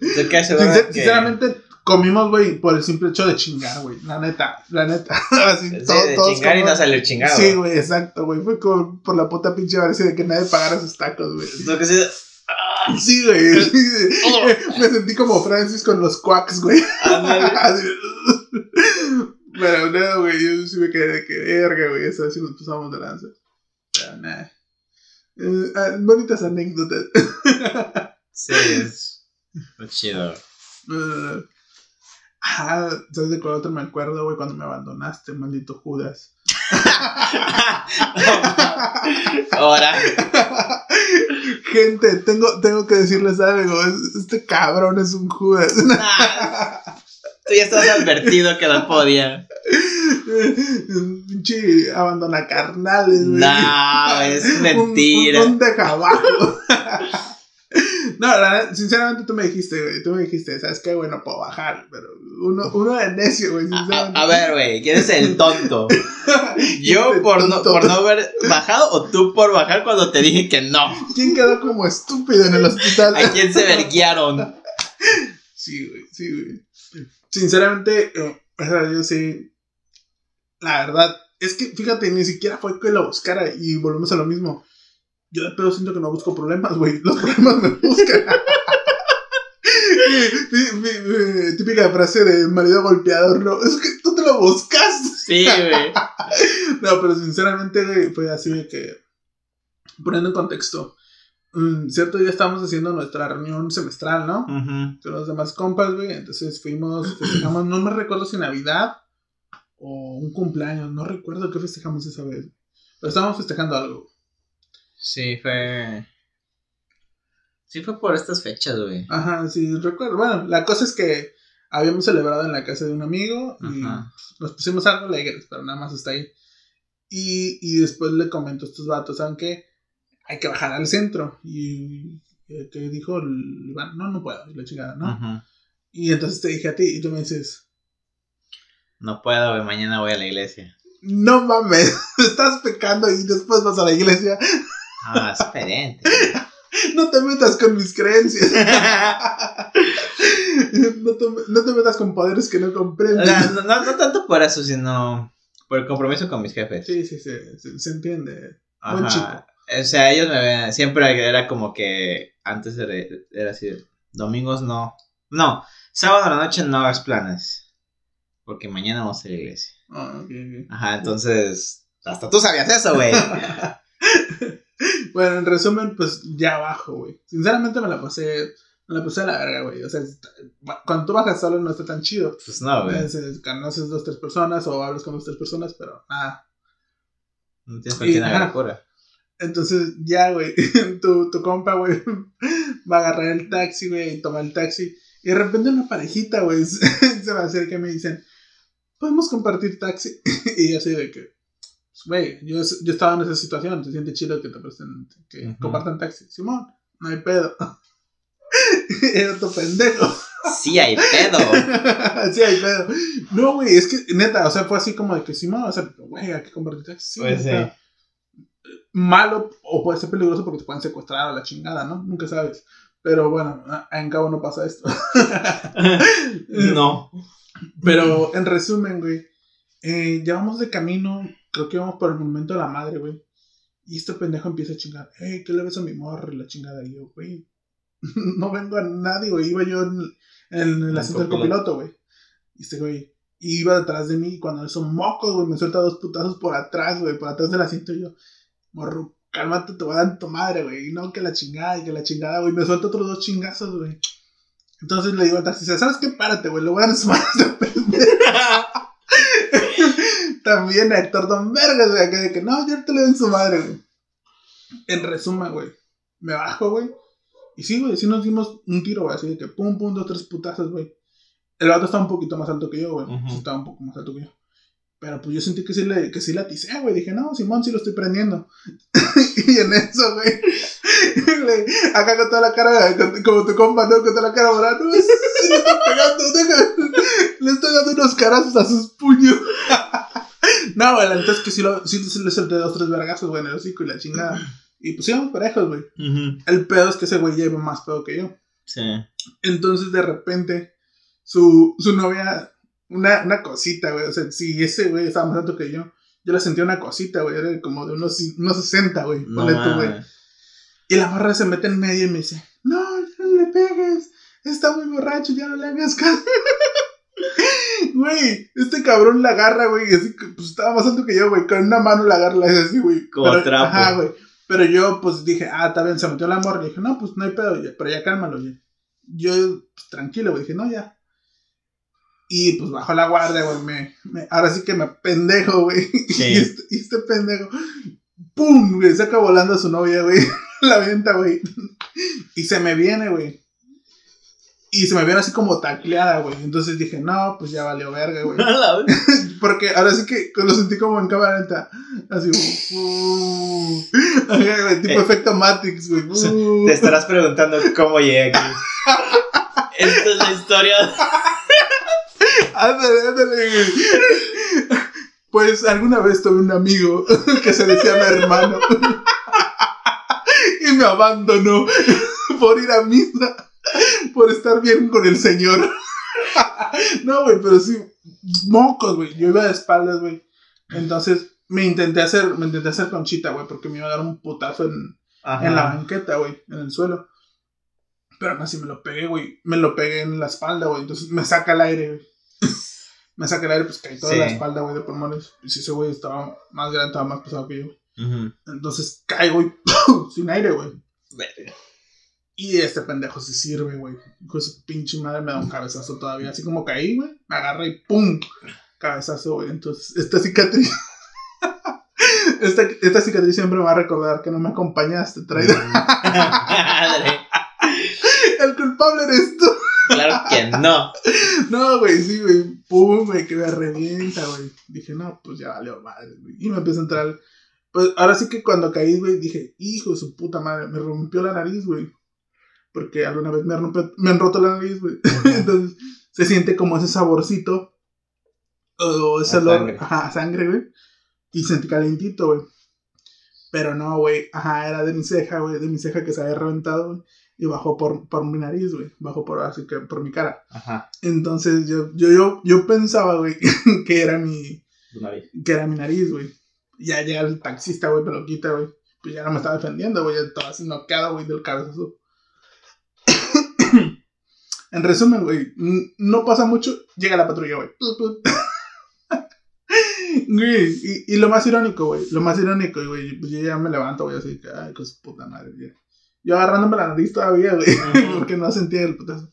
Estoy casi seguro Sincer- que- Sinceramente, comimos, güey, por el simple hecho de chingar, güey. La neta, la neta. Así, Sí, todo- de todos chingar y no salió chingado. Sí, güey, exacto, güey. Fue como por la puta pinche avaricia de que nadie pagara sus tacos, güey. Lo que sí. Sí, güey. sí. Me sentí como Francis con los quacks, güey. Pero no, güey, yo sí me quedé de que verga, güey. Eso sí nos pasamos de lanza. Pero nada. Eh, ah, bonitas anécdotas. Sí, es. Chido. Eh, ah, ¿sabes de cuál otro me acuerdo, güey? Cuando me abandonaste, maldito Judas. Ahora. Gente, tengo, tengo que decirles algo. es- Este cabrón es un Judas. Nah, Tú ya estabas advertido que no podía. Un Pinche abandona carnales, güey. No, es Un- mentira. Un, un abajo. No, la sinceramente tú me dijiste, güey. Tú me dijiste, ¿sabes qué, güey? No puedo bajar. Pero uno, uno de necio, güey. A, Sinceramente. a- a ver, güey, ¿quién es el tonto? ¿Yo por no, por no haber bajado o tú por bajar cuando te dije que no? ¿Quién quedó como estúpido en el hospital? ¿A quién se verguiaron? Sí, güey, sí, güey. Sinceramente, eh, o sea, yo sí. La verdad, es que fíjate, ni siquiera fue que lo buscara y volvemos a lo mismo. Yo de pedo siento que no busco problemas, güey. Los problemas me buscan. Típica frase de marido golpeador, no. Es que tú te lo buscas. Sí, güey. No, pero sinceramente, güey, fue así de que. Poniendo en contexto. Mm, cierto día estábamos haciendo nuestra reunión semestral, ¿no? Ujú. con los demás compas, güey. Entonces fuimos, festejamos, no me recuerdo si Navidad o un cumpleaños, no recuerdo qué festejamos esa vez. Pero estábamos festejando algo. Sí, fue. Sí, fue por estas fechas, güey. Ajá, sí, recuerdo. Bueno, la cosa es que habíamos celebrado en la casa de un amigo y Ajá. nos pusimos algo alegres, pero nada más hasta ahí. Y, y después le comento a estos vatos, ¿saben qué? Hay que bajar al centro. Y eh, que dijo el Iván, no, no puedo, y la chingada, ¿no? Y entonces te dije a ti y tú me dices, No puedo, mañana voy a la iglesia. No mames, estás pecando y después vas a la iglesia. Ah, es diferente. No te metas con mis creencias. No te, no te metas con poderes que no comprendes. no, no, no tanto por eso, sino por el compromiso con mis jefes. Sí, sí, sí, se, se entiende. Buen Ajá. chico. O sea, ellos me ven, siempre era como que antes era, era así, domingos no. No, sábado a la noche no hagas planes. Porque mañana vamos a ir a la iglesia. Ah. Ajá, entonces, hasta tú sabías eso, güey. Bueno, en resumen, pues ya bajo, güey. Sinceramente me la pasé, me la pasé a la verga, güey. O sea, cuando tú bajas solo no está tan chido. Pues no, güey. conoces dos, tres personas o hablas con dos, tres personas, pero nada. No tienes ajá. haga la cura. Entonces, ya, güey, tu, tu compa, güey, va a agarrar el taxi, güey, y toma el taxi. Y de repente una parejita, güey, se se me acerca y me dicen, ¿podemos compartir taxi? y yo así de que, pues, güey, yo, yo estaba en esa situación, se siente chido que te presten, que compartan taxi. Simón, no hay pedo. Era otro pendejo. Sí, hay pedo. sí, hay pedo. No, güey, es que, neta, o sea, fue así como de que, Simón, o sea, güey, hay que compartir taxi. Sí, Pues sí. Malo o puede ser peligroso porque te pueden secuestrar a la chingada, ¿no? Nunca sabes. Pero bueno, en cabo no pasa esto. no. Pero en resumen, güey, eh, ya vamos de camino, creo que vamos por el momento de la madre, güey. Y este pendejo empieza a chingar, hey, ¿qué le ves a mi morra? Y la chingada. Y yo, güey, no vengo a nadie, güey. Iba yo en, en el asiento del copiloto. copiloto, güey. Y este güey iba detrás de mí y cuando eso mocos, güey, me suelta dos putazos por atrás, güey, por atrás del asiento y yo, morro, cálmate, te voy a dar tu madre, güey. Y no, que la chingada y que la chingada, güey. Me suelta otros dos chingazos, güey. Entonces le digo al taxista, ¿sabes qué? Párate, güey, le voy a dar su madre a. También Héctor Don Vergas, güey, acá de que no, yo te le doy en su madre, güey. En resumen, güey, me bajo, güey. Y sí, güey, sí nos dimos un tiro, güey, así de que pum, pum, dos, tres putazos, güey. El vato estaba un poquito más alto que yo, güey. Sí, estaba un poco más alto que yo. Pero pues yo sentí que sí le, que sí la aticé, güey. Dije, no, Simón, sí lo estoy prendiendo. y en eso, güey. acá con toda la cara, con- como tu compa, ¿no? Con toda la cara morada. No, le está pegando, deja. Le estoy dando unos carazos a sus puños. no, güey, la neta es que sí, lo, sí, sí le solté dos, tres vergazos, güey, en el hocico y la chingada. Y pues íbamos parejos, güey. El pedo es que ese güey lleva más pedo que yo. Sí. Entonces, de repente, su, su novia, una, una cosita, güey. O sea, si ese güey estaba más alto que yo, yo le sentía una cosita, güey. Era como de unos, unos 60, güey. No ponle tú, güey. Y la morra se mete en medio y me dice, no, no le pegues. Está muy borracho, ya no le hagas caso. Güey, este cabrón la agarra, güey, y así que, pues estaba más alto que yo, güey, con una mano la agarra, la hace así, güey. Como Pero- trapo. Ajá, güey. Pero yo, pues dije, ah, está bien, se metió la morra. Y dije, no, pues no hay pedo, ya, pero ya cálmalo, ya. Yo, pues tranquilo, güey, dije, no, ya. Y pues bajó la guardia, güey, me, me- ahora sí que me pendejo, güey. Sí. Y, este, y este pendejo, ¡pum! güey, saca volando a su novia, güey. la venta, güey. Y se me viene, güey. Y se me viene así como tacleada, güey. Entonces dije, no, pues ya valió verga, güey. Porque ahora sí que lo sentí como en cámara lenta. Así, uh, güey, tipo Eh. efecto Matrix, güey. uh. Te estarás preguntando cómo llegué aquí. Esta es la historia. Ándale, ándale. Pues alguna vez tuve un amigo que se decía mi hermano. Y me abandonó por ir a misa, por estar bien con el Señor. No, güey, pero sí, mocos, güey. Yo iba de espaldas, güey. Entonces me intenté hacer, me intenté hacer conchita, güey, porque me iba a dar un putazo en, en la banqueta, güey, en el suelo. Pero aún así me lo pegué, güey. Me lo pegué en la espalda, güey. Entonces me saca el aire, güey. Me saca el aire, pues caí toda Sí. la espalda, güey, de pulmones. Y si ese güey estaba más grande, estaba más pesado que yo. Entonces caigo y sin aire, güey. Y este pendejo se sirve, güey. Hijo de su pinche madre me da un cabezazo todavía. Así como caí, güey. Me agarra y ¡pum! Cabezazo, güey. Entonces, esta cicatriz. esta, esta cicatriz siempre me va a recordar que no me acompañaste, traidor. El culpable eres tú. Claro que no. No, güey, sí, güey. Pum, güey, que me revienta, güey. Dije, no, pues ya valió madre, güey. Y me empezó a entrar. Pues ahora sí que cuando caí, güey, dije, hijo de su puta madre, me rompió la nariz, güey. Porque alguna vez me, han roto la nariz, güey. Entonces se siente como ese saborcito. O ese olor. sangre. Ajá, sangre, güey. Y sentí calentito, güey. Pero no, güey. Ajá, era de mi ceja, güey. De mi ceja que se había reventado, güey. Y bajó por, por mi nariz, güey. Bajó por, así que por mi cara. Ajá. Entonces yo, yo, yo, yo pensaba, güey, que era mi, nariz. que era mi nariz, güey. Ya llega el taxista, güey, me lo quita, güey. Pues ya no me estaba defendiendo, güey. Ya estaba así noqueado, güey, del cabezazo. en resumen, güey, no pasa mucho, llega la patrulla, güey. Güey, y, y lo más irónico, güey, lo más irónico, güey, pues yo ya me levanto, güey, así que, ay, su puta madre, ya. Yo agarrándome la nariz todavía, güey, porque no sentía el putazo.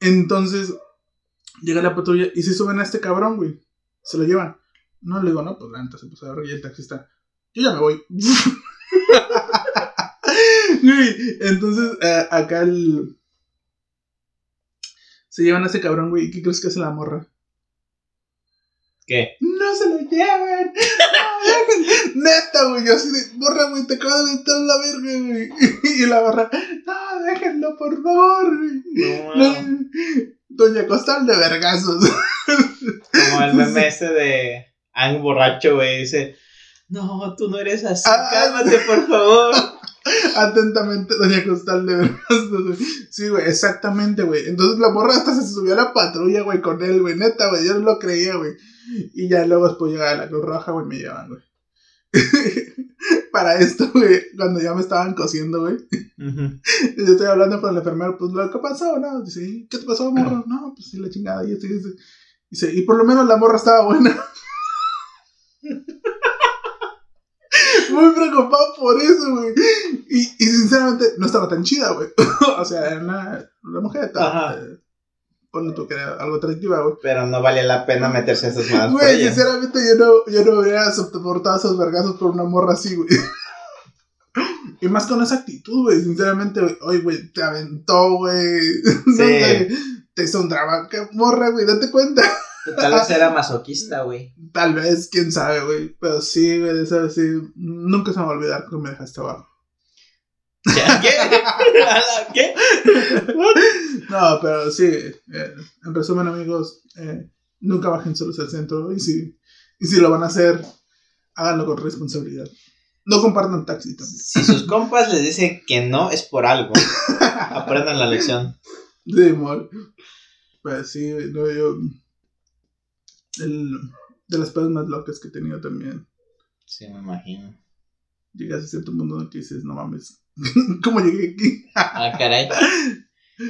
Entonces, llega la patrulla y se suben a este cabrón, güey. Se lo llevan. No le digo, no, pues la neta se puso a ver y el taxista. Yo ya me voy. Güey, entonces, eh, acá el. Se llevan a ese cabrón, güey. ¿Y qué crees que hace la morra? ¿Qué? ¡No se lo lleven! Neta, güey. Yo así de, morra, güey, te acabo de meter la verga, güey. Y la morra, no, déjenlo, por favor, güey. No, No. Doña Costal de vergazos. Como el meme ese de Ang borracho, güey. Dice: No, tú no eres así. Ah. Cálmate, por favor. Atentamente, Doña Costal de vergazos, güey. Sí, güey, exactamente, güey. Entonces la morra hasta se subió a la patrulla, güey, con él, güey. Neta, güey, yo no lo creía, güey. Y ya luego después llegaba la Cruz Roja, güey, me llevan, güey. Para esto, güey, cuando ya me estaban cosiendo, güey. Y yo estoy hablando con el enfermero, pues, ¿lo que pasó? No, dice, "¿Y ¿qué te pasó, morro? No, pues sí, la chingada. Y así, dice, dice, y por lo menos la morra estaba buena. Muy preocupado por eso, güey. Y, y sinceramente, no estaba tan chida, güey. o sea, era una, una mujer, estaba, eh, ponle tú que era algo atractiva, güey. Pero no vale la pena meterse a esas manos Güey, sinceramente yo no, yo no hubiera soportado esos vergazos por una morra así, güey. Y más con esa actitud, güey. Sinceramente, güey. Oye, güey, te aventó, güey. No sé, te hizo un drama. ¿Qué morra, güey? Date cuenta. Tal vez era masoquista, güey. Tal vez, quién sabe, güey. Pero sí, güey, esa sí. Nunca se me va a olvidar que me dejaste abajo. ¿Qué? ¿Qué? no, pero sí. eh, en resumen, amigos, eh, nunca bajen solos al centro. Y si, y si lo van a hacer, háganlo con responsabilidad. No compartan taxi también. Si sus compas les dicen que no, es por algo. Aprendan la lección. De amor. Pues sí, no, yo. El, de las pedas más locas que he tenido también. Sí, me imagino. Llegas a cierto mundo que dices, no mames. ¿Cómo llegué aquí? Ah, caray.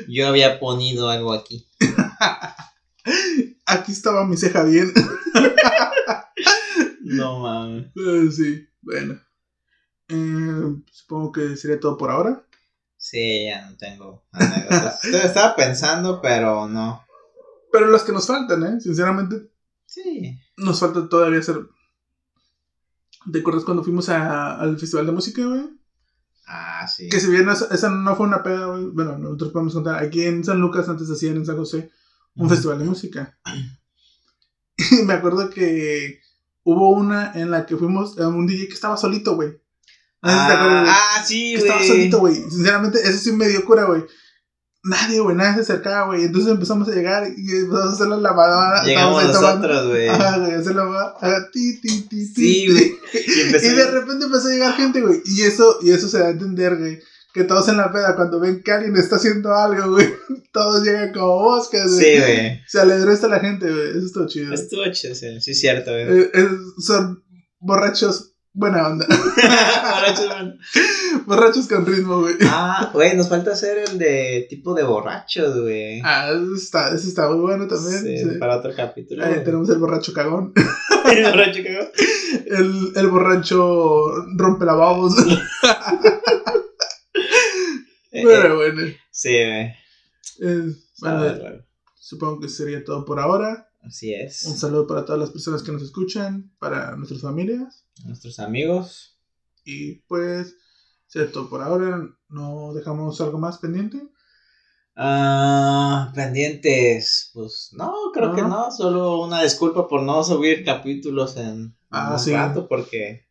Yo había ponido algo aquí. Aquí estaba mi ceja bien. No mames. Eh, sí, bueno. Eh, supongo que sería todo por ahora. Sí, ya no tengo anécdotas. Estaba pensando, pero no. Pero las que nos faltan, ¿eh? Sinceramente, Sí. nos falta todavía hacer. ¿Te acuerdas cuando fuimos a- al festival de música, güey? Ah, sí. Que si bien esa, esa no fue una peda, güey, bueno, nosotros podemos contar. Aquí en San Lucas antes hacían en San José un festival de música. Y me acuerdo que hubo una en la que fuimos a un DJ que estaba solito, güey. Güey. Ah, ah, sí, que estaba güey. solito, güey. Sinceramente, eso sí me dio cura, güey. Nadie, güey, nadie se acercaba, güey. Entonces empezamos a llegar y empezamos a hacer la lavada. Llegamos nosotros, güey. Ajá, güey, hacer la lavada. Ajá, ti, ti, ti, ti, Sí, güey. Y de repente empezó a llegar gente, güey. Y eso, y eso se da a entender, güey. Que todos en la peda, cuando ven que alguien está haciendo algo, güey, todos llegan como bosques, güey. Sí, güey. Se alegró hasta la gente, güey. Eso estuvo chido. Estuvo chido, sí, sí, es cierto, güey. Eh, eh, son borrachos, buena onda. Borrachos, man. borrachos con ritmo, güey. ah, güey, nos falta hacer el de tipo de borrachos, güey. Ah, eso está, eso está muy bueno también. Sí, sí. Para otro capítulo. Ahí tenemos el borracho cagón. El borracho cagó. El, el borracho rompe lavabos. Pero eh, bueno. Sí, güey. eh, bueno, supongo que sería todo por ahora. Así es. Un saludo para todas las personas que nos escuchan, para nuestras familias. Nuestros amigos. Y pues, todo por ahora. No dejamos algo más pendiente. Ah, pendientes. Pues no, creo No. que no. Solo una disculpa por no subir capítulos en Ah, un sí. rato porque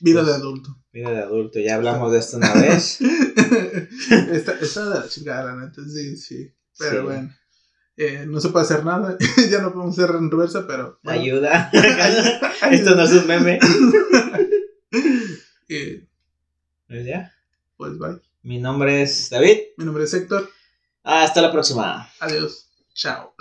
Vida Pues- de adulto. vida de adulto. Ya hablamos de esto una vez. está, está de la chingada, la neta. Sí, sí. Pero Sí. bueno. Eh, no se puede hacer nada. ya no podemos hacer en reversa, pero. bueno. Ayuda. Ayuda. Esto no es un meme. Eh, Pues ya. pues bye. Mi nombre es David. Mi nombre es Héctor. Hasta la próxima. Adiós. Chao.